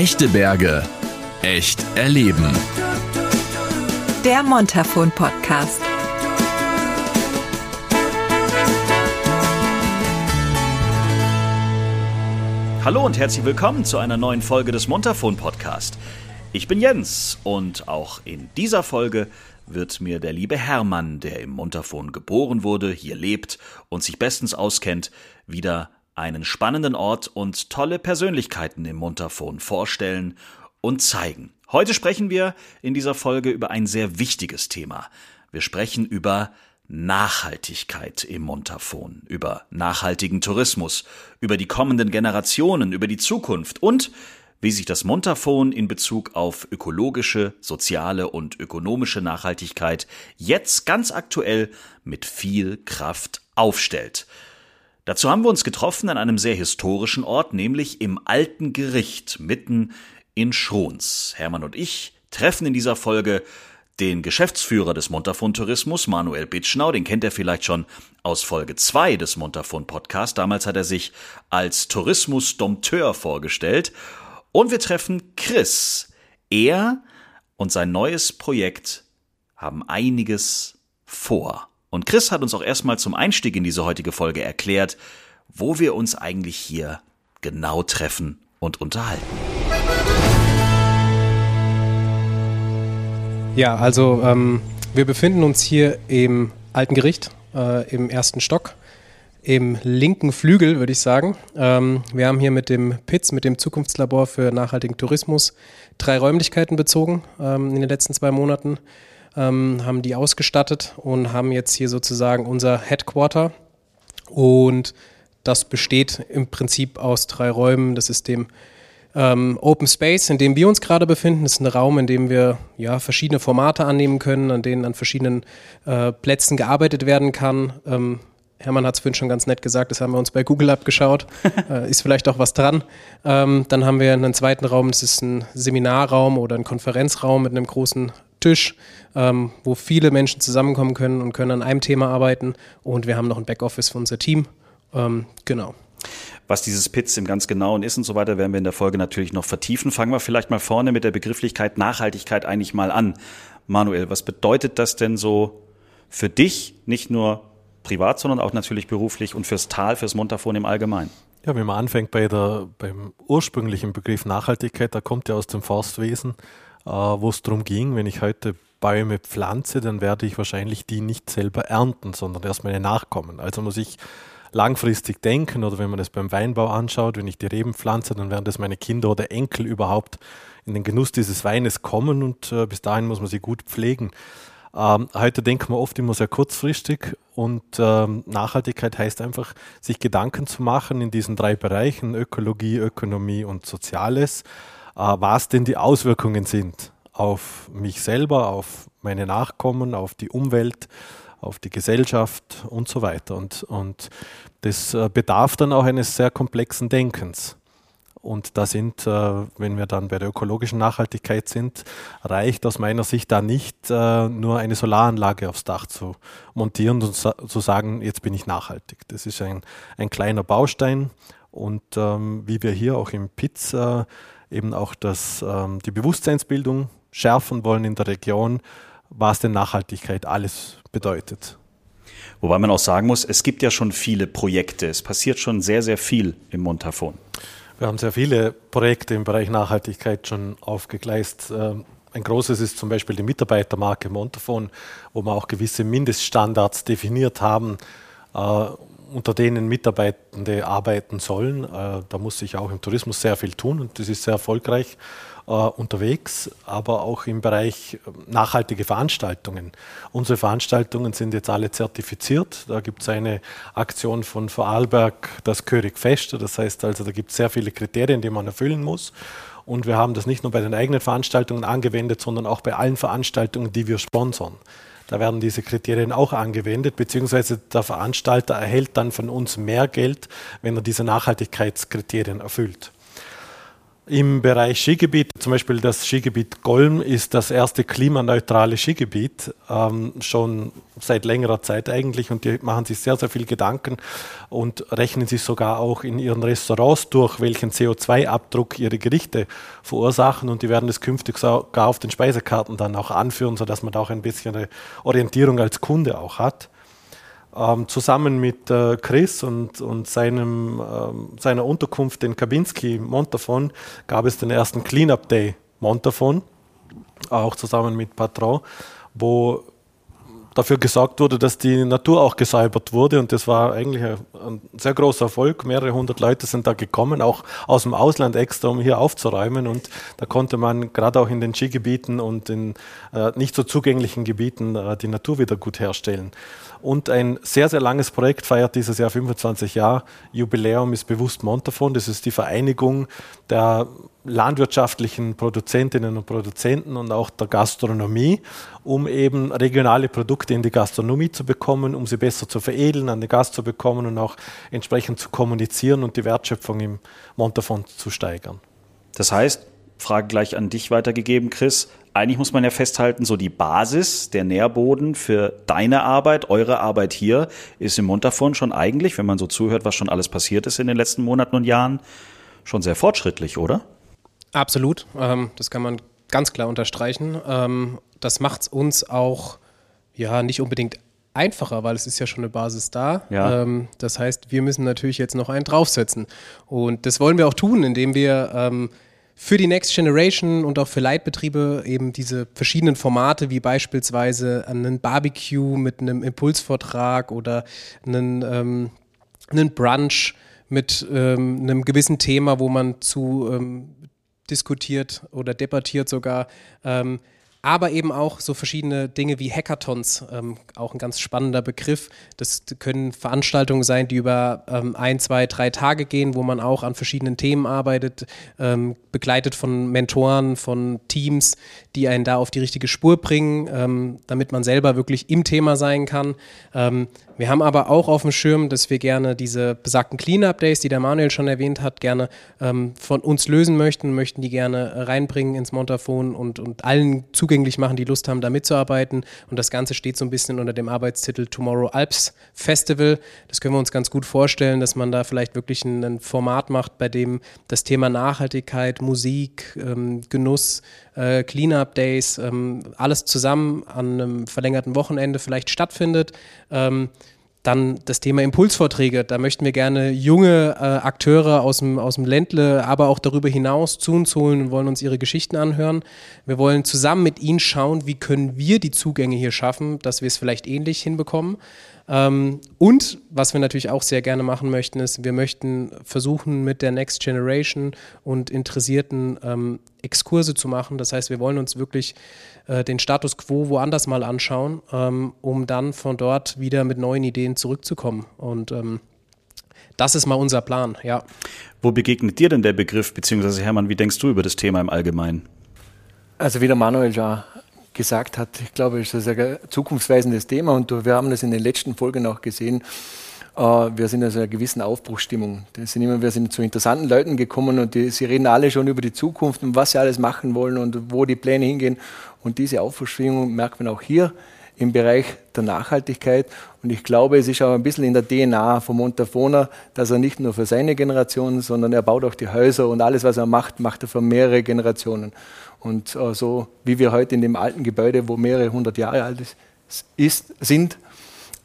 Echte Berge. Echt erleben. Der Montafon Podcast. Hallo und herzlich willkommen zu einer neuen Folge des Montafon Podcast. Ich bin Jens und auch in dieser Folge wird mir der liebe Hermann, der im Montafon geboren wurde, hier lebt und sich bestens auskennt, wieder einen spannenden Ort und tolle Persönlichkeiten im Montafon vorstellen und zeigen. Heute sprechen wir in dieser Folge über ein sehr wichtiges Thema. Wir sprechen über Nachhaltigkeit im Montafon, über nachhaltigen Tourismus, über die kommenden Generationen, über die Zukunft und wie sich das Montafon in Bezug auf ökologische, soziale und ökonomische Nachhaltigkeit jetzt ganz aktuell mit viel Kraft aufstellt. Dazu haben wir uns getroffen an einem sehr historischen Ort, nämlich im Alten Gericht mitten in Schrons. Hermann und ich treffen in dieser Folge den Geschäftsführer des Montafon Tourismus, Manuel Bitschnau, den kennt er vielleicht schon aus Folge 2 des Montafon Podcast. Damals hat er sich als Tourismusdompteur vorgestellt und wir treffen Chris. Er und sein neues Projekt haben einiges vor. Und Chris hat uns auch erstmal zum Einstieg in diese heutige Folge erklärt, wo wir uns eigentlich hier genau treffen und unterhalten. Ja, also ähm, wir befinden uns hier im Alten Gericht, äh, im ersten Stock im linken Flügel, würde ich sagen. Ähm, wir haben hier mit dem PITZ, mit dem Zukunftslabor für nachhaltigen Tourismus, drei Räumlichkeiten bezogen ähm, in den letzten zwei Monaten, ähm, haben die ausgestattet und haben jetzt hier sozusagen unser Headquarter. Und das besteht im Prinzip aus drei Räumen. Das ist dem ähm, Open Space, in dem wir uns gerade befinden. Das ist ein Raum, in dem wir ja, verschiedene Formate annehmen können, an denen an verschiedenen äh, Plätzen gearbeitet werden kann. Ähm, Hermann hat es vorhin schon ganz nett gesagt, das haben wir uns bei Google abgeschaut. äh, ist vielleicht auch was dran. Ähm, dann haben wir einen zweiten Raum, das ist ein Seminarraum oder ein Konferenzraum mit einem großen Tisch, ähm, wo viele Menschen zusammenkommen können und können an einem Thema arbeiten. Und wir haben noch ein Backoffice für unser Team. Ähm, genau. Was dieses Pitz im ganz Genauen ist und so weiter, werden wir in der Folge natürlich noch vertiefen. Fangen wir vielleicht mal vorne mit der Begrifflichkeit Nachhaltigkeit eigentlich mal an. Manuel, was bedeutet das denn so für dich, nicht nur privat, sondern auch natürlich beruflich und fürs Tal, fürs Montafon im Allgemeinen. Ja, wenn man anfängt bei der, beim ursprünglichen Begriff Nachhaltigkeit, da kommt ja aus dem Forstwesen, wo es darum ging, wenn ich heute Bäume pflanze, dann werde ich wahrscheinlich die nicht selber ernten, sondern erst meine Nachkommen. Also muss ich langfristig denken oder wenn man es beim Weinbau anschaut, wenn ich die Reben pflanze, dann werden das meine Kinder oder Enkel überhaupt in den Genuss dieses Weines kommen und äh, bis dahin muss man sie gut pflegen. Ähm, heute denken wir oft immer sehr kurzfristig und ähm, Nachhaltigkeit heißt einfach, sich Gedanken zu machen in diesen drei Bereichen, Ökologie, Ökonomie und Soziales, äh, was denn die Auswirkungen sind auf mich selber, auf meine Nachkommen, auf die Umwelt, auf die Gesellschaft und so weiter. Und, und das äh, bedarf dann auch eines sehr komplexen Denkens. Und da sind, äh, wenn wir dann bei der ökologischen Nachhaltigkeit sind, reicht aus meiner Sicht da nicht äh, nur eine Solaranlage aufs Dach zu montieren und zu sagen, jetzt bin ich nachhaltig. Das ist ein, ein kleiner Baustein. Und ähm, wie wir hier auch im PITZ äh, eben auch das, ähm, die Bewusstseinsbildung schärfen wollen in der Region, was denn Nachhaltigkeit alles bedeutet. Wobei man auch sagen muss, es gibt ja schon viele Projekte. Es passiert schon sehr, sehr viel im Montafon. Wir haben sehr viele Projekte im Bereich Nachhaltigkeit schon aufgegleist. Ähm, ein großes ist zum Beispiel die Mitarbeitermarke Montafon, wo wir auch gewisse Mindeststandards definiert haben, äh, unter denen Mitarbeitende arbeiten sollen. Äh, da muss sich auch im Tourismus sehr viel tun und das ist sehr erfolgreich äh, unterwegs, aber auch im Bereich äh, nachhaltige Veranstaltungen. Unsere Veranstaltungen sind jetzt alle zertifiziert. Da gibt es eine Aktion von Vorarlberg, das Körig Fest. Das heißt also, da gibt es sehr viele Kriterien, die man erfüllen muss. Und wir haben das nicht nur bei den eigenen Veranstaltungen angewendet, sondern auch bei allen Veranstaltungen, die wir sponsern. Da werden diese Kriterien auch angewendet, beziehungsweise der Veranstalter erhält dann von uns mehr Geld, wenn er diese Nachhaltigkeitskriterien erfüllt. Im Bereich Skigebiet, zum Beispiel das Skigebiet Golm ist das erste klimaneutrale Skigebiet, ähm, schon seit längerer Zeit eigentlich und die machen sich sehr, sehr viel Gedanken und rechnen sich sogar auch in ihren Restaurants durch, welchen CO2-Abdruck ihre Gerichte verursachen und die werden das künftig sogar auf den Speisekarten dann auch anführen, sodass man da auch ein bisschen eine Orientierung als Kunde auch hat. Ähm, zusammen mit äh, Chris und, und seinem, ähm, seiner Unterkunft in Kabinski, Montafon, gab es den ersten Cleanup Day Montafon, auch zusammen mit Patron, wo dafür gesorgt wurde, dass die Natur auch gesäubert wurde. Und das war eigentlich ein, ein, sehr großer Erfolg. Mehrere hundert Leute sind da gekommen, auch aus dem Ausland extra, um hier aufzuräumen. Und da konnte man gerade auch in den Skigebieten und in äh, nicht so zugänglichen Gebieten äh, die Natur wieder gut herstellen. Und ein sehr, sehr langes Projekt feiert dieses Jahr 25 Jahre Jubiläum ist bewusst Montafon. Das ist die Vereinigung der landwirtschaftlichen Produzentinnen und Produzenten und auch der Gastronomie, um eben regionale Produkte in die Gastronomie zu bekommen, um sie besser zu veredeln, an den Gast zu bekommen und auch entsprechend zu kommunizieren und die Wertschöpfung im Montafon zu steigern. Das heißt, Frage gleich an dich weitergegeben, Chris. Eigentlich muss man ja festhalten, so die Basis, der Nährboden für deine Arbeit, eure Arbeit hier, ist im Montafon schon eigentlich, wenn man so zuhört, was schon alles passiert ist in den letzten Monaten und Jahren, schon sehr fortschrittlich, oder? Absolut. Ähm, das kann man ganz klar unterstreichen. Ähm, das macht es uns auch ja nicht unbedingt einfacher, weil es ist ja schon eine Basis da. Ja. Ähm, das heißt, wir müssen natürlich jetzt noch einen draufsetzen. Und das wollen wir auch tun, indem wir ähm, für die Next Generation und auch für Leitbetriebe eben diese verschiedenen Formate, wie beispielsweise einen Barbecue mit einem Impulsvortrag oder einen, ähm, einen Brunch mit ähm, einem gewissen Thema, wo man zu ähm, diskutiert oder debattiert sogar, ähm, aber eben auch so verschiedene Dinge wie Hackathons, ähm, auch ein ganz spannender Begriff. Das können Veranstaltungen sein, die über ähm, ein, zwei, drei Tage gehen, wo man auch an verschiedenen Themen arbeitet, ähm, begleitet von Mentoren, von Teams, die einen da auf die richtige Spur bringen, ähm, damit man selber wirklich im Thema sein kann. Ähm, wir haben aber auch auf dem Schirm, dass wir gerne diese besagten Clean-Up-Days, die der Manuel schon erwähnt hat, gerne ähm, von uns lösen möchten, möchten die gerne reinbringen ins Montafon und, und allen zugänglich machen, die Lust haben, da mitzuarbeiten. Und das Ganze steht so ein bisschen unter dem Arbeitstitel Tomorrow Alps Festival. Das können wir uns ganz gut vorstellen, dass man da vielleicht wirklich ein, ein Format macht, bei dem das Thema Nachhaltigkeit, Musik, ähm, Genuss, äh, Clean-Up-Days, ähm, alles zusammen an einem verlängerten Wochenende vielleicht stattfindet. Ähm, dann das Thema Impulsvorträge. Da möchten wir gerne junge äh, Akteure aus dem, aus dem Ländle, aber auch darüber hinaus zu uns holen und wollen uns ihre Geschichten anhören. Wir wollen zusammen mit ihnen schauen, wie können wir die Zugänge hier schaffen, dass wir es vielleicht ähnlich hinbekommen. Ähm, und was wir natürlich auch sehr gerne machen möchten, ist, wir möchten versuchen, mit der Next Generation und Interessierten ähm, Exkurse zu machen. Das heißt, wir wollen uns wirklich äh, den Status quo woanders mal anschauen, ähm, um dann von dort wieder mit neuen Ideen zurückzukommen. Und ähm, das ist mal unser Plan, ja. Wo begegnet dir denn der Begriff, beziehungsweise Hermann, wie denkst du über das Thema im Allgemeinen? Also wie der Manuel ja gesagt hat, ich glaube, es ist ein zukunftsweisendes Thema und wir haben das in den letzten Folgen auch gesehen. Äh, wir sind also in einer gewissen Aufbruchsstimmung. Sind immer, wir sind zu interessanten Leuten gekommen und die, sie reden alle schon über die Zukunft und was sie alles machen wollen und wo die Pläne hingehen. Und diese Aufbruchsstimmung merkt man auch hier im Bereich der Nachhaltigkeit. Und ich glaube, es ist auch ein bisschen in der DNA von Montafona, dass er nicht nur für seine Generation, sondern er baut auch die Häuser und alles, was er macht, macht er für mehrere Generationen. Und äh, so wie wir heute in dem alten Gebäude, wo mehrere hundert Jahre alt ist, sind,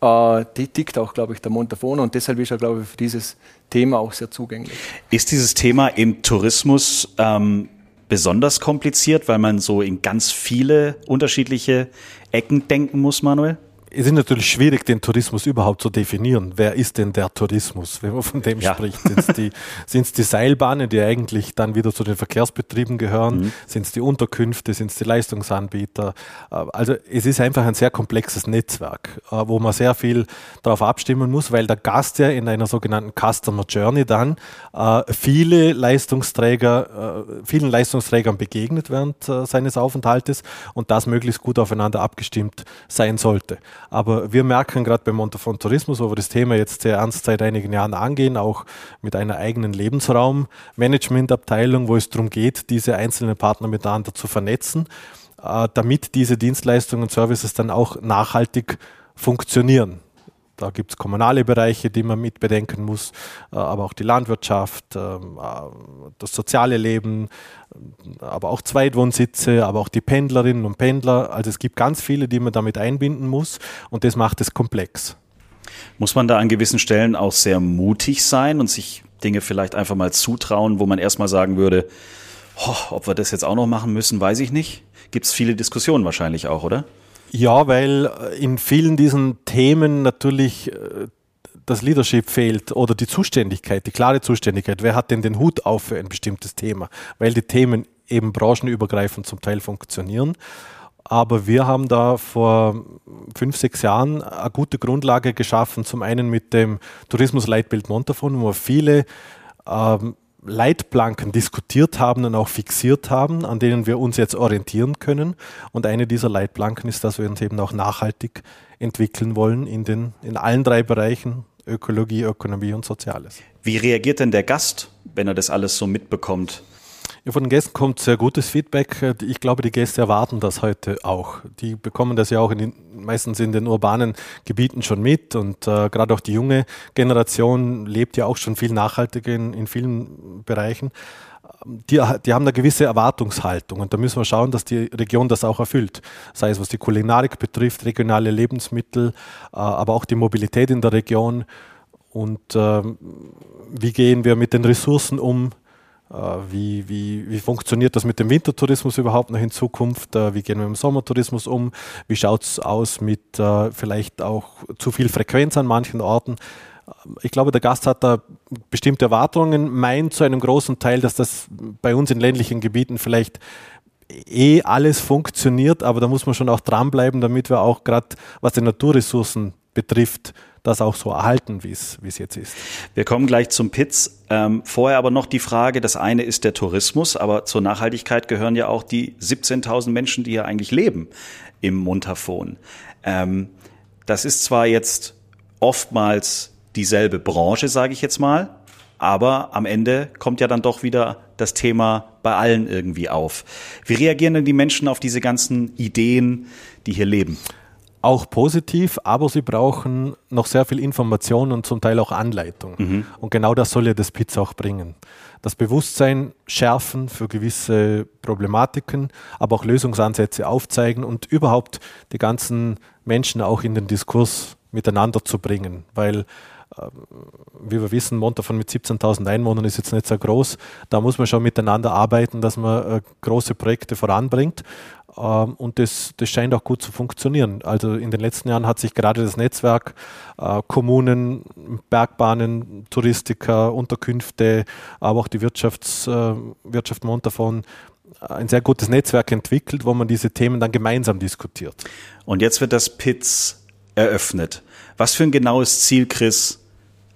äh, die tickt auch, glaube ich, der Montafon und deshalb ist er, glaube ich, für dieses Thema auch sehr zugänglich. Ist dieses Thema im Tourismus ähm, besonders kompliziert, weil man so in ganz viele unterschiedliche Ecken denken muss, Manuel? Es ist natürlich schwierig, den Tourismus überhaupt zu definieren. Wer ist denn der Tourismus, wenn man von dem ja. spricht? Sind es die, die, Seilbahnen, die eigentlich dann wieder zu den Verkehrsbetrieben gehören? Mhm. Sind es die Unterkünfte? Sind es die Leistungsanbieter? Äh, also es ist einfach ein sehr komplexes Netzwerk, äh, wo man sehr viel darauf abstimmen muss, weil der Gast ja in einer sogenannten Customer Journey dann äh, viele Leistungsträger, vielen Leistungsträgern begegnet während seines Aufenthaltes und das möglichst gut aufeinander abgestimmt sein sollte. Aber wir merken gerade beim Montafon Tourismus, wo wir das Thema jetzt sehr ernst seit einigen Jahren angehen, auch mit einer eigenen Lebensraummanagementabteilung, wo es darum geht, diese einzelnen Partner miteinander zu vernetzen, äh, damit diese Dienstleistungen und Services dann auch nachhaltig funktionieren. Da gibt es kommunale Bereiche, die man mit bedenken muss, äh, aber auch die Landwirtschaft, ähm, äh, das soziale Leben, aber auch Zweitwohnsitze, aber auch die Pendlerinnen und Pendler. Also es gibt ganz viele, die man damit einbinden muss und das macht es komplex. Muss man da an gewissen Stellen auch sehr mutig sein und sich Dinge vielleicht einfach mal zutrauen, wo man erstmal sagen würde, ob wir das jetzt auch noch machen müssen, weiß ich nicht. Gibt es viele Diskussionen wahrscheinlich auch, oder? Ja, weil äh, in vielen diesen Themen natürlich äh, das Leadership fehlt oder die Zuständigkeit, die klare Zuständigkeit. Wer hat denn den Hut auf für ein bestimmtes Thema? Weil die Themen eben branchenübergreifend zum Teil funktionieren. Aber wir haben da vor fünf, sechs Jahren eine gute Grundlage geschaffen. Zum einen mit dem Tourismusleitbild Montafon, wo viele ähm, Leitplanken diskutiert haben und auch fixiert haben, an denen wir uns jetzt orientieren können. Und eine dieser Leitplanken ist, dass wir uns eben auch nachhaltig entwickeln wollen in, den, in allen drei Bereichen, Ökologie, Ökonomie und Soziales. Wie reagiert denn der Gast, wenn er das alles so mitbekommt? Ja, von den Gästen kommt sehr gutes Feedback. Ich glaube, die Gäste erwarten das heute auch. Die bekommen das ja auch in den, meistens in den urbanen Gebieten schon mit und äh, gerade auch die junge Generation lebt ja auch schon viel nachhaltiger in, in vielen Bereichen. Die, die, haben eine gewisse Erwartungshaltung und da müssen wir schauen, dass die Region das auch erfüllt. Sei es was die Kulinarik betrifft, regionale Lebensmittel, äh, aber auch die Mobilität in der Region und äh, wie gehen wir mit den Ressourcen um, äh, wie, wie, wie funktioniert das mit dem Wintertourismus überhaupt noch in Zukunft? Äh, wie gehen wir mit dem Sommertourismus um? Wie schaut es aus mit äh, vielleicht auch zu viel Frequenz an manchen Orten? Ich glaube, der Gast hat da bestimmte Erwartungen, meint zu einem großen Teil, dass das bei uns in ländlichen Gebieten vielleicht eh alles funktioniert, aber da muss man schon auch dranbleiben, damit wir auch gerade, was die Naturressourcen betrifft, das auch so erhalten, wie es jetzt ist. Wir kommen gleich zum Pitz. Ähm, vorher aber noch die Frage, das eine ist der Tourismus, aber zur Nachhaltigkeit gehören ja auch die 17.000 Menschen, die hier eigentlich leben im Montafon. Ähm, das ist zwar jetzt oftmals dieselbe Branche, sage ich jetzt mal, aber am Ende kommt ja dann doch wieder das Thema bei allen irgendwie auf. Wie reagieren denn die Menschen auf diese ganzen Ideen, die hier leben? Auch positiv, aber sie brauchen noch sehr viel Information und zum Teil auch Anleitung. Mhm. Und genau das soll ja das Pizza auch bringen. Das Bewusstsein schärfen für gewisse Problematiken, aber auch Lösungsansätze aufzeigen und überhaupt die ganzen Menschen auch in den Diskurs miteinander zu bringen. Weil wie wir wissen, Montafon mit 17.000 Einwohnern ist jetzt nicht so groß. Da muss man schon miteinander arbeiten, dass man äh, große Projekte voranbringt. Ähm, und das, das scheint auch gut zu funktionieren. Also in den letzten Jahren hat sich gerade das Netzwerk äh, Kommunen, Bergbahnen, Touristiker, Unterkünfte, aber auch die Wirtschafts, äh, Wirtschaft Montafon ein sehr gutes Netzwerk entwickelt, wo man diese Themen dann gemeinsam diskutiert. Und jetzt wird das PITS eröffnet. Was für ein genaues Ziel, Chris,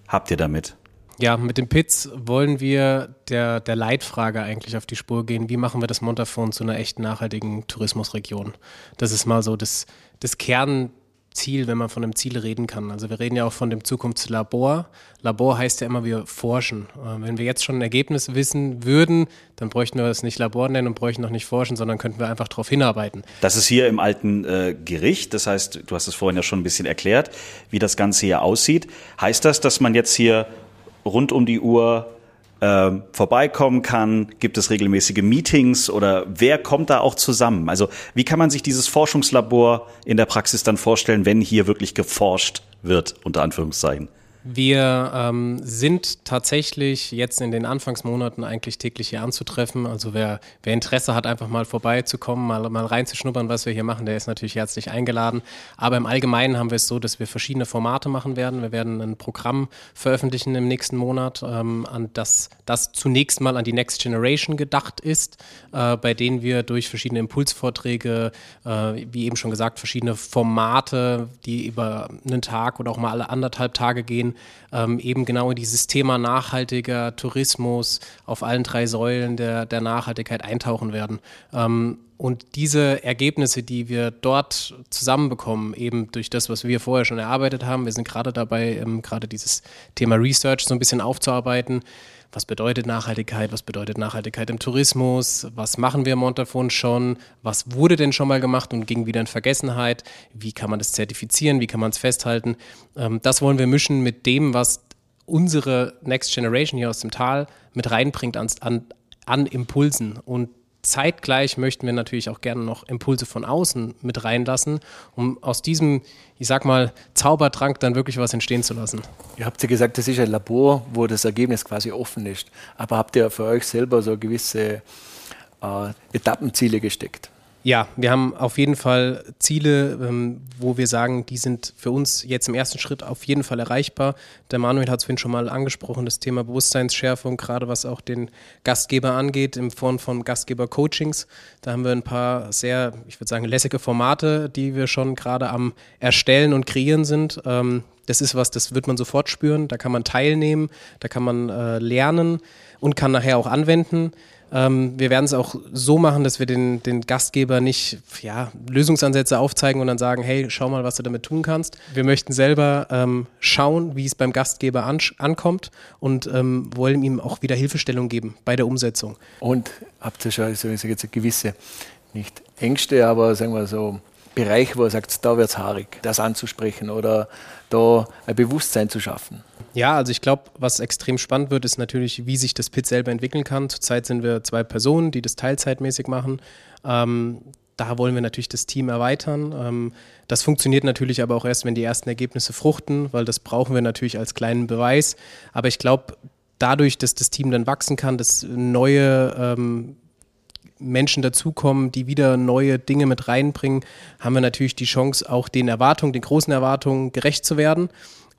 habt ihr damit? Ja, mit dem Pitz wollen wir der, der Leitfrage eigentlich auf die Spur gehen. Wie machen wir das Montafon zu einer echt nachhaltigen Tourismusregion? Das ist mal so das, das Kern, Ziel, wenn man von einem Ziel reden kann. Also wir reden ja auch von dem Zukunftslabor. Labor heißt ja immer, wir forschen. Äh, wenn wir jetzt schon ein Ergebnis wissen würden, dann bräuchten wir es nicht Labor nennen und bräuchten noch nicht forschen, sondern könnten wir einfach darauf hinarbeiten. Das ist hier im alten äh, Gericht. Das heißt, du hast es vorhin ja schon ein bisschen erklärt, wie das Ganze hier aussieht. Heißt das, dass man jetzt hier rund um die Uhr äh, vorbeikommen kann? Gibt es regelmäßige Meetings oder wer kommt da auch zusammen? Also wie kann man sich dieses Forschungslabor in der Praxis dann vorstellen, wenn hier wirklich geforscht wird, unter Anführungszeichen? Wir ähm, sind tatsächlich jetzt in den Anfangsmonaten eigentlich täglich hier anzutreffen. Also wer, wer Interesse hat, einfach mal vorbeizukommen, mal, mal reinzuschnuppern, was wir hier machen, der ist natürlich herzlich eingeladen. Aber im Allgemeinen haben wir es so, dass wir verschiedene Formate machen werden. Wir werden ein Programm veröffentlichen im nächsten Monat, ähm, an das, das zunächst mal an die Next Generation gedacht ist, äh, bei denen wir durch verschiedene Impulsvorträge, äh, wie eben schon gesagt, verschiedene Formate, die über einen Tag oder auch mal alle anderthalb Tage gehen, ähm, eben genau in dieses Thema nachhaltiger Tourismus auf allen drei Säulen der, der Nachhaltigkeit eintauchen werden. Ähm, und diese Ergebnisse, die wir dort zusammenbekommen, eben durch das, was wir vorher schon erarbeitet haben, wir sind gerade dabei, ähm, gerade dieses Thema Research so ein bisschen aufzuarbeiten. Was bedeutet Nachhaltigkeit? Was bedeutet Nachhaltigkeit im Tourismus? Was machen wir im Montafon schon? Was wurde denn schon mal gemacht und ging wieder in Vergessenheit? Wie kann man das zertifizieren? Wie kann man es festhalten? Ähm, das wollen wir mischen mit dem, was unsere Next Generation hier aus dem Tal mit reinbringt an, an, an Impulsen. Und zeitgleich möchten wir natürlich auch gerne noch Impulse von außen mit reinlassen, um aus diesem, ich sag mal, Zaubertrank dann wirklich was entstehen zu lassen. Ihr habt ja gesagt, das ist ein Labor, wo das Ergebnis quasi offen ist. Aber habt ihr für euch selber so gewisse äh, Etappenziele gesteckt? Ja, wir haben auf jeden Fall Ziele, ähm, wo wir sagen, die sind für uns jetzt im ersten Schritt auf jeden Fall erreichbar. Der Manuel hat es vorhin schon mal angesprochen, das Thema Bewusstseinsschärfung, gerade was auch den Gastgeber angeht, in Form von Gastgeber-Coachings. Da haben wir ein paar sehr, ich würde sagen, lässige Formate, die wir schon gerade am Erstellen und Kreieren sind. Ähm, das ist was, das wird man sofort spüren. Da kann man teilnehmen, da kann man äh, lernen und kann nachher auch anwenden. Ähm, wir werden es auch so machen, dass wir den, den Gastgeber nicht ja, Lösungsansätze aufzeigen und dann sagen, hey, schau mal, was du damit tun kannst. Wir möchten selber ähm, schauen, wie es beim Gastgeber an, ankommt und ähm, wollen ihm auch wieder Hilfestellung geben bei der Umsetzung. Und habt ihr schon also jetzt gewisse, nicht Ängste, aber sagen wir so, Bereich, wo er sagt, da wird es haarig, das anzusprechen oder da ein Bewusstsein zu schaffen? Ja, also ich glaube, was extrem spannend wird, ist natürlich, wie sich das Pit selber entwickeln kann. Zurzeit sind wir zwei Personen, die das teilzeitmäßig machen. Ähm, da wollen wir natürlich das Team erweitern. Ähm, das funktioniert natürlich aber auch erst, wenn die ersten Ergebnisse fruchten, weil das brauchen wir natürlich als kleinen Beweis. Aber ich glaube, dadurch, dass das Team dann wachsen kann, dass neue ähm, Menschen dazukommen, die wieder neue Dinge mit reinbringen, haben wir natürlich die Chance, auch den Erwartungen, den großen Erwartungen gerecht zu werden.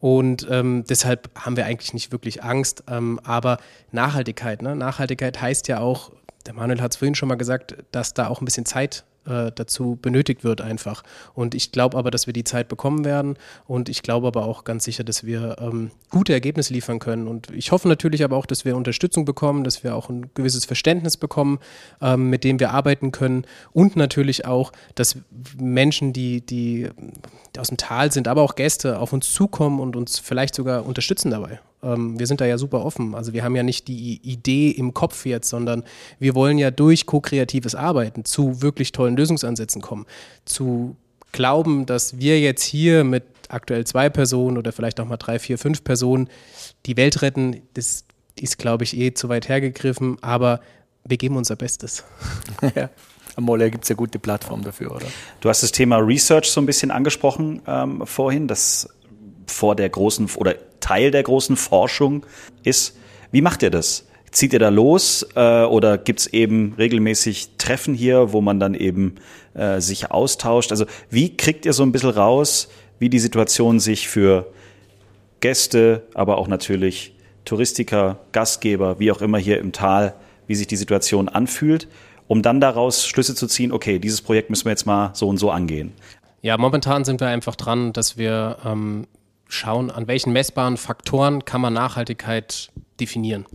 Und ähm, deshalb haben wir eigentlich nicht wirklich Angst. Ähm, aber Nachhaltigkeit, ne? Nachhaltigkeit heißt ja auch, der Manuel hat es vorhin schon mal gesagt, dass da auch ein bisschen Zeit äh, dazu benötigt wird einfach. Und ich glaube aber, dass wir die Zeit bekommen werden und ich glaube aber auch ganz sicher, dass wir ähm, gute Ergebnisse liefern können. Und ich hoffe natürlich aber auch, dass wir Unterstützung bekommen, dass wir auch ein gewisses Verständnis bekommen, ähm, mit dem wir arbeiten können und natürlich auch, dass Menschen, die, die aus dem Tal sind, aber auch Gäste auf uns zukommen und uns vielleicht sogar unterstützen dabei. Ähm, wir sind da ja super offen. Also wir haben ja nicht die Idee im Kopf jetzt, sondern wir wollen ja durch ko-kreatives Arbeiten zu wirklich tollen Lösungsansätzen kommen. Zu glauben, dass wir jetzt hier mit aktuell zwei Personen oder vielleicht auch mal drei, vier, fünf Personen die Welt retten, das ist, glaube ich, eh zu weit hergegriffen, aber wir geben unser Bestes. ja. Am Moller gibt es ja gute Plattformen dafür, oder? Du hast das Thema Research so ein bisschen angesprochen ähm, vorhin, das vor der großen oder Teil der großen Forschung ist. Wie macht ihr das? Zieht ihr da los äh, oder gibt es eben regelmäßig Treffen hier, wo man dann eben äh, sich austauscht? Also wie kriegt ihr so ein bisschen raus, wie die Situation sich für Gäste, aber auch natürlich Touristiker, Gastgeber, wie auch immer hier im Tal, wie sich die Situation anfühlt, um dann daraus Schlüsse zu ziehen, okay, dieses Projekt müssen wir jetzt mal so und so angehen? Ja, momentan sind wir einfach dran, dass wir ähm, schauen, an welchen messbaren Faktoren kann man Nachhaltigkeit definieren.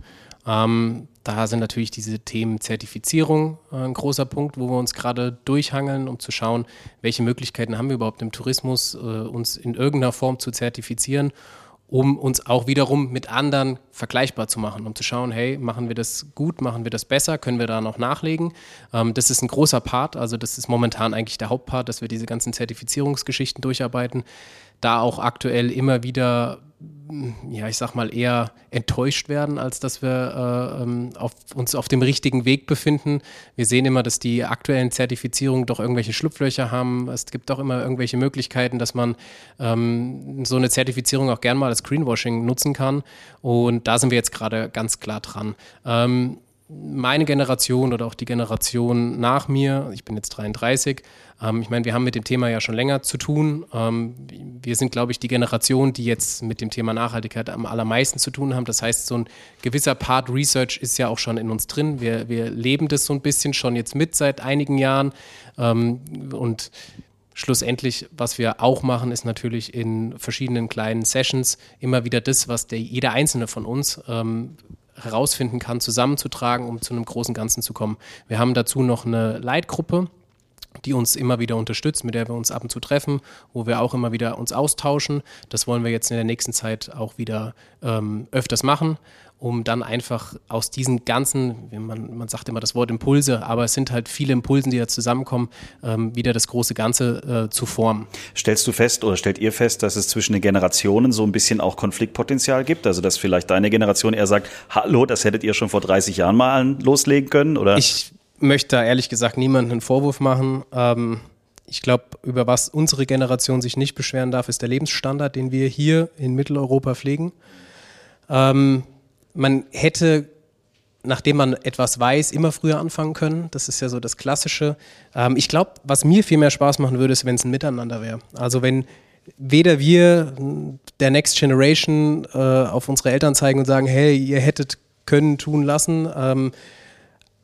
Ähm, da sind natürlich diese Themen Zertifizierung äh, ein großer Punkt, wo wir uns gerade durchhangeln, um zu schauen, welche Möglichkeiten haben wir überhaupt im Tourismus, äh, uns in irgendeiner Form zu zertifizieren, um uns auch wiederum mit anderen vergleichbar zu machen, um zu schauen, hey, machen wir das gut, machen wir das besser, können wir da noch nachlegen. Ähm, das ist ein großer Part, also das ist momentan eigentlich der Hauptpart, dass wir diese ganzen Zertifizierungsgeschichten durcharbeiten da auch aktuell immer wieder, ja, ich sag mal, eher enttäuscht werden, als dass wir äh, ähm, auf, uns auf dem richtigen Weg befinden. Wir sehen immer, dass die aktuellen Zertifizierungen doch irgendwelche Schlupflöcher haben. Es gibt doch immer irgendwelche Möglichkeiten, dass man ähm, so eine Zertifizierung auch gern mal als Greenwashing nutzen kann. Und da sind wir jetzt gerade ganz klar dran. Ähm, meine Generation oder auch die Generation nach mir, ich bin jetzt 33, ähm, ich meine, wir haben mit dem Thema ja schon länger zu tun. Ähm, wir sind, glaube ich, die Generation, die jetzt mit dem Thema Nachhaltigkeit am allermeisten zu tun haben. Das heißt, so ein gewisser Part Research ist ja auch schon in uns drin. Wir, wir leben das so ein bisschen schon jetzt mit seit einigen Jahren. Ähm, und schlussendlich, was wir auch machen, ist natürlich in verschiedenen kleinen Sessions immer wieder das, was der, jeder einzelne von uns ähm, herausfinden kann, zusammenzutragen, um zu einem großen Ganzen zu kommen. Wir haben dazu noch eine Leitgruppe, die uns immer wieder unterstützt, mit der wir uns ab und zu treffen, wo wir auch immer wieder uns austauschen. Das wollen wir jetzt in der nächsten Zeit auch wieder ähm, öfters machen, um dann einfach aus diesen ganzen, man, man sagt immer das Wort Impulse, aber es sind halt viele Impulsen, die da zusammenkommen, ähm, wieder das große Ganze äh, zu formen. Stellst du fest oder stellt ihr fest, dass es zwischen den Generationen so ein bisschen auch Konfliktpotenzial gibt? Also dass vielleicht deine Generation eher sagt, hallo, das hättet ihr schon vor 30 Jahren mal loslegen können? Oder? Ich möchte da ehrlich gesagt niemanden einen Vorwurf machen. Ähm, ich glaube, über was unsere Generation sich nicht beschweren darf, ist der Lebensstandard, den wir hier in Mitteleuropa pflegen. Ähm, man hätte, nachdem man etwas weiß, immer früher anfangen können. Das ist ja so das Klassische. Ähm, ich glaube, was mir viel mehr Spaß machen würde, ist, wenn es ein Miteinander wäre. Also wenn weder wir der Next Generation äh, auf unsere Eltern zeigen und sagen, hey, ihr hättet können, tun, lassen, ähm,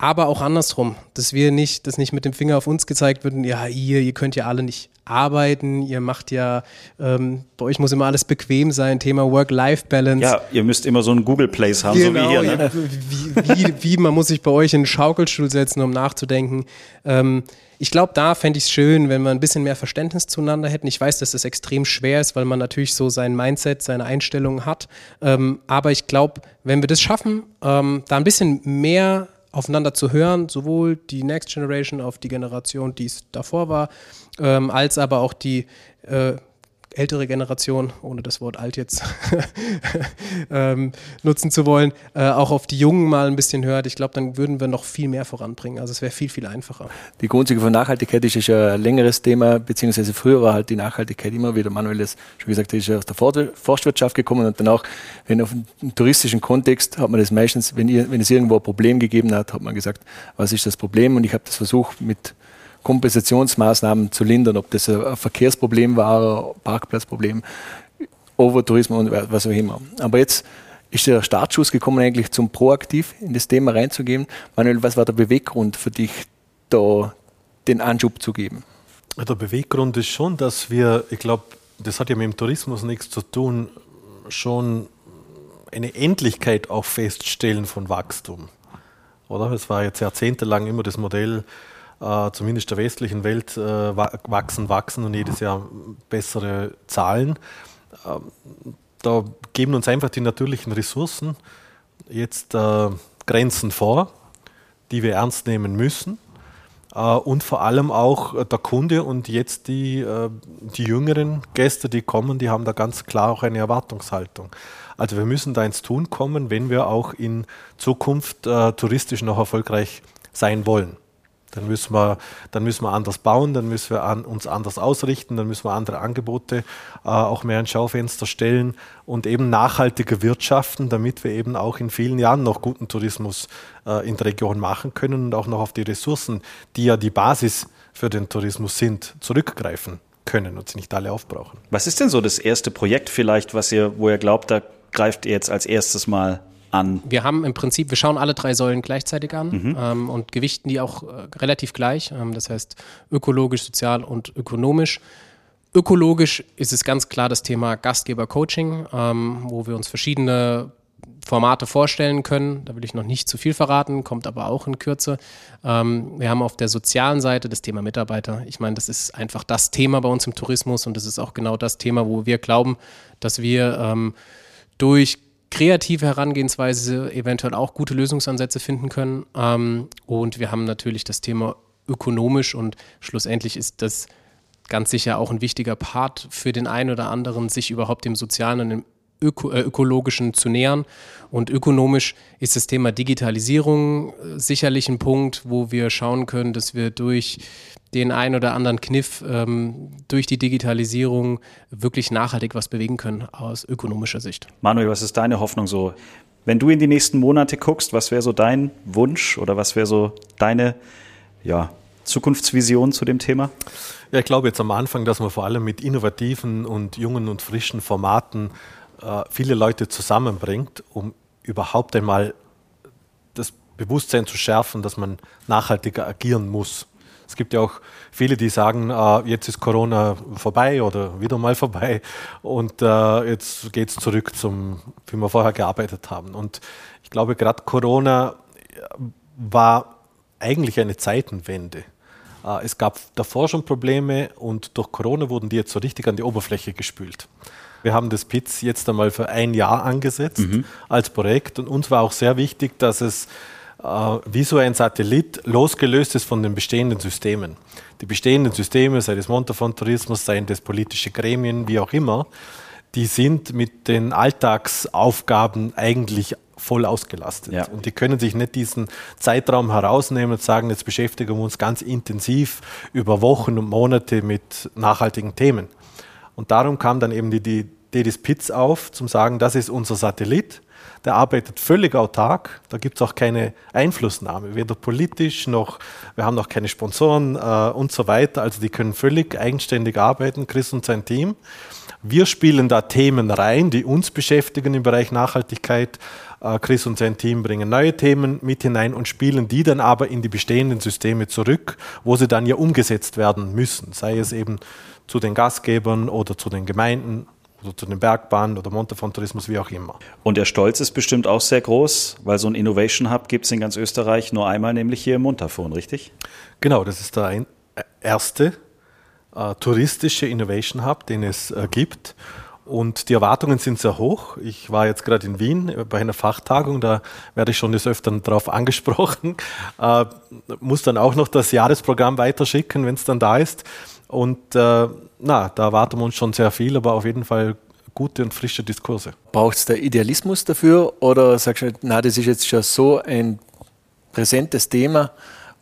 aber auch andersrum, dass wir nicht, dass nicht mit dem Finger auf uns gezeigt wird, ja, ihr, ihr könnt ja alle nicht arbeiten, ihr macht ja, ähm, bei euch muss immer alles bequem sein, Thema Work-Life-Balance. Ja, ihr müsst immer so einen Google Place haben, genau, so wie hier. Ne? Wie, wie, wie, man muss sich bei euch in einen Schaukelstuhl setzen, um nachzudenken. Ähm, ich glaube, da fände ich es schön, wenn wir ein bisschen mehr Verständnis zueinander hätten. Ich weiß, dass das extrem schwer ist, weil man natürlich so sein Mindset, seine Einstellungen hat. Ähm, aber ich glaube, wenn wir das schaffen, ähm, da ein bisschen mehr aufeinander zu hören, sowohl die Next Generation auf die Generation, die es davor war, ähm, als aber auch die äh, ältere Generation, ohne das Wort alt jetzt ähm, nutzen zu wollen, äh, auch auf die Jungen mal ein bisschen hört. Ich glaube, dann würden wir noch viel mehr voranbringen. Also es wäre viel, viel einfacher. Die Grundzüge von Nachhaltigkeit ist ja ein längeres Thema, beziehungsweise früher war halt die Nachhaltigkeit immer wieder, Manuel das schon gesagt hat, ist ja aus der Forstwirtschaft gekommen und dann auch, wenn auf einem touristischen Kontext hat man das meistens, wenn, ihr, wenn es irgendwo ein Problem gegeben hat, hat man gesagt, was ist das Problem? Und ich habe das versucht mit Kompensationsmaßnahmen zu lindern, ob das ein Verkehrsproblem war, ein Parkplatzproblem, Overtourismus und was auch immer. Aber jetzt ist der Startschuss gekommen, eigentlich zum proaktiv in das Thema reinzugehen. Manuel, was war der Beweggrund für dich, da den Anschub zu geben? Der Beweggrund ist schon, dass wir, ich glaube, das hat ja mit dem Tourismus nichts zu tun, schon eine Endlichkeit auch feststellen von Wachstum. Oder? Es war jetzt jahrzehntelang immer das Modell, zumindest der westlichen Welt, äh, wachsen, wachsen und jedes Jahr bessere Zahlen. Ähm, da geben uns einfach die natürlichen Ressourcen jetzt äh, Grenzen vor, die wir ernst nehmen müssen. Äh, und vor allem auch der Kunde und jetzt die, äh, die jüngeren Gäste, die kommen, die haben da ganz klar auch eine Erwartungshaltung. Also wir müssen da ins Tun kommen, wenn wir auch in Zukunft äh, touristisch noch erfolgreich sein wollen. Dann müssen wir, dann müssen wir anders bauen, dann müssen wir an, uns anders ausrichten, dann müssen wir andere Angebote äh, auch mehr ins Schaufenster stellen und eben nachhaltiger wirtschaften, damit wir eben auch in vielen Jahren noch guten Tourismus äh, in der Region machen können und auch noch auf die Ressourcen, die ja die Basis für den Tourismus sind, zurückgreifen können und sie nicht alle aufbrauchen. Was ist denn so das erste Projekt vielleicht, was ihr, wo ihr glaubt, da greift ihr jetzt als erstes mal an? Wir haben im Prinzip, wir schauen alle drei Säulen gleichzeitig an mhm. ähm, und gewichten die auch äh, relativ gleich. Ähm, das heißt ökologisch, sozial und ökonomisch. Ökologisch ist es ganz klar das Thema Gastgeber-Coaching, ähm, wo wir uns verschiedene Formate vorstellen können. Da will ich noch nicht zu viel verraten, kommt aber auch in Kürze. Ähm, wir haben auf der sozialen Seite das Thema Mitarbeiter. Ich meine, das ist einfach das Thema bei uns im Tourismus und das ist auch genau das Thema, wo wir glauben, dass wir ähm, durch kreative Herangehensweise eventuell auch gute Lösungsansätze finden können. Ähm, und wir haben natürlich das Thema ökonomisch und schlussendlich ist das ganz sicher auch ein wichtiger Part für den einen oder anderen, sich überhaupt dem sozialen und dem Öko, äh, ökologischen zu nähern. Und ökonomisch ist das Thema Digitalisierung äh, sicherlich ein Punkt, wo wir schauen können, dass wir durch den einen oder anderen Kniff ähm, durch die Digitalisierung wirklich nachhaltig was bewegen können aus ökonomischer Sicht. Manuel, was ist deine Hoffnung so? Wenn du in die nächsten Monate guckst, was wäre so dein Wunsch oder was wäre so deine ja, Zukunftsvision zu dem Thema? Ja, ich glaube jetzt am Anfang, dass man vor allem mit innovativen und jungen und frischen Formaten äh, viele Leute zusammenbringt, um überhaupt einmal das Bewusstsein zu schärfen, dass man nachhaltiger agieren muss Es gibt ja auch viele, die sagen, äh, jetzt ist Corona vorbei oder wieder mal vorbei und äh, jetzt geht es zurück zum, wie wir vorher gearbeitet haben. Und ich glaube, gerade Corona war eigentlich eine Zeitenwende. Äh, es gab davor schon Probleme und durch Corona wurden die jetzt so richtig an die Oberfläche gespült. Wir haben das PITS jetzt einmal für ein Jahr angesetzt mhm. als Projekt und uns war auch sehr wichtig, dass es äh, wie so ein Satellit losgelöst ist von den bestehenden Systemen. Die bestehenden Systeme, sei es Montafon Tourismus, seien das politische Gremien, wie auch immer, die sind mit den Alltagsaufgaben eigentlich voll ausgelastet. Ja. Und die können sich nicht diesen Zeitraum herausnehmen und sagen, jetzt beschäftigen wir uns ganz intensiv über Wochen und Monate mit nachhaltigen Themen. Und darum kam dann eben die, die Dedis Pitts auf, zum sagen, das ist unser Satellit. Der arbeitet völlig autark. Da gibt es auch keine Einflussnahme, weder politisch noch, wir haben noch keine Sponsoren äh, und so weiter. Also die können völlig eigenständig arbeiten, Chris und sein Team. Wir spielen da Themen rein, die uns beschäftigen im Bereich Nachhaltigkeit. Äh, Chris und sein Team bringen neue Themen mit hinein und spielen die dann aber in die bestehenden Systeme zurück, wo sie dann ja umgesetzt werden müssen, sei es eben zu den Gastgebern oder zu den Gemeinden oder zu den Bergbahnen oder Montafon Tourismus, wie auch immer. Und der Stolz ist bestimmt auch sehr groß, weil so ein Innovation Hub gibt es in ganz Österreich nur einmal, nämlich hier im Montafon, richtig? Genau, das ist der äh, erste äh, touristische Innovation Hub, den es äh, gibt. Und die Erwartungen sind sehr hoch. Ich war jetzt gerade in Wien äh, bei einer Fachtagung, da werde ich schon des Öfteren darauf angesprochen. Äh, muss dann auch noch das Jahresprogramm weiterschicken, wenn es dann da ist. Und äh, na, da erwarten wir uns schon sehr viel, aber auf jeden Fall gute und frische Diskurse. Braucht es da Idealismus dafür oder sagst du, na, das ist jetzt schon so ein präsentes Thema,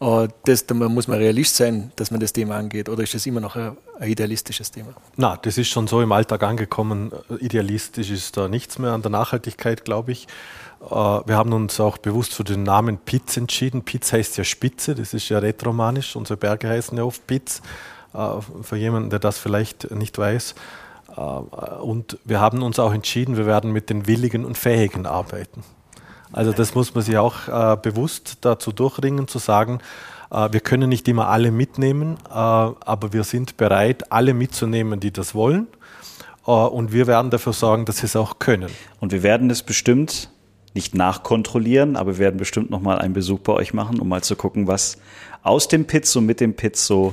äh, das, da muss man realist sein, dass man das Thema angeht? Oder ist das immer noch ein, ein idealistisches Thema? Na, das ist schon so im Alltag angekommen. Idealistisch ist da nichts mehr an der Nachhaltigkeit, glaube ich. Äh, wir haben uns auch bewusst für den Namen Piz entschieden. Piz heißt ja Spitze, das ist ja retromanisch. Unsere Berge heißen ja oft Piz, für jemanden, der das vielleicht nicht weiß. Und wir haben uns auch entschieden, wir werden mit den Willigen und Fähigen arbeiten. Also das muss man sich auch äh, bewusst dazu durchringen, zu sagen, äh, wir können nicht immer alle mitnehmen, äh, aber wir sind bereit, alle mitzunehmen, die das wollen. Äh, und wir werden dafür sorgen, dass sie es auch können. Und wir werden es bestimmt nicht nachkontrollieren, aber wir werden bestimmt nochmal einen Besuch bei euch machen, um mal zu gucken, was aus dem Pits und mit dem Pits so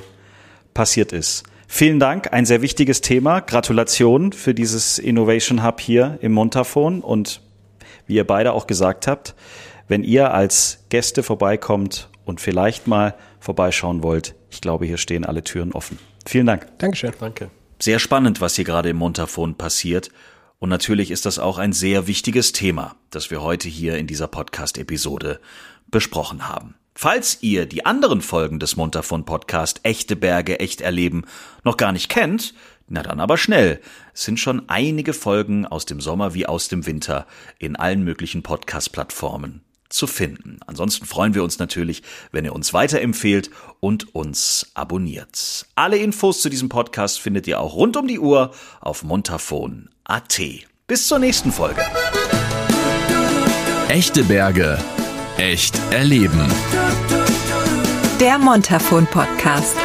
passiert ist. Vielen Dank, ein sehr wichtiges Thema. Gratulation für dieses Innovation Hub hier im Montafon und wie ihr beide auch gesagt habt, wenn ihr als Gäste vorbeikommt und vielleicht mal vorbeischauen wollt, ich glaube, hier stehen alle Türen offen. Vielen Dank. Dankeschön. Danke. Sehr spannend, was hier gerade im Montafon passiert. Und natürlich ist das auch ein sehr wichtiges Thema, das wir heute hier in dieser Podcast-Episode besprochen haben. Falls ihr die anderen Folgen des Montafon Podcast Echte Berge echt erleben noch gar nicht kennt, na dann aber schnell. Es sind schon einige Folgen aus dem Sommer wie aus dem Winter in allen möglichen Podcast-Plattformen zu finden. Ansonsten freuen wir uns natürlich, wenn ihr uns weiterempfehlt und uns abonniert. Alle Infos zu diesem Podcast findet ihr auch rund um die Uhr auf montafon.at. Bis zur nächsten Folge. Echte Berge. Echt erleben. Der Montafon Podcast.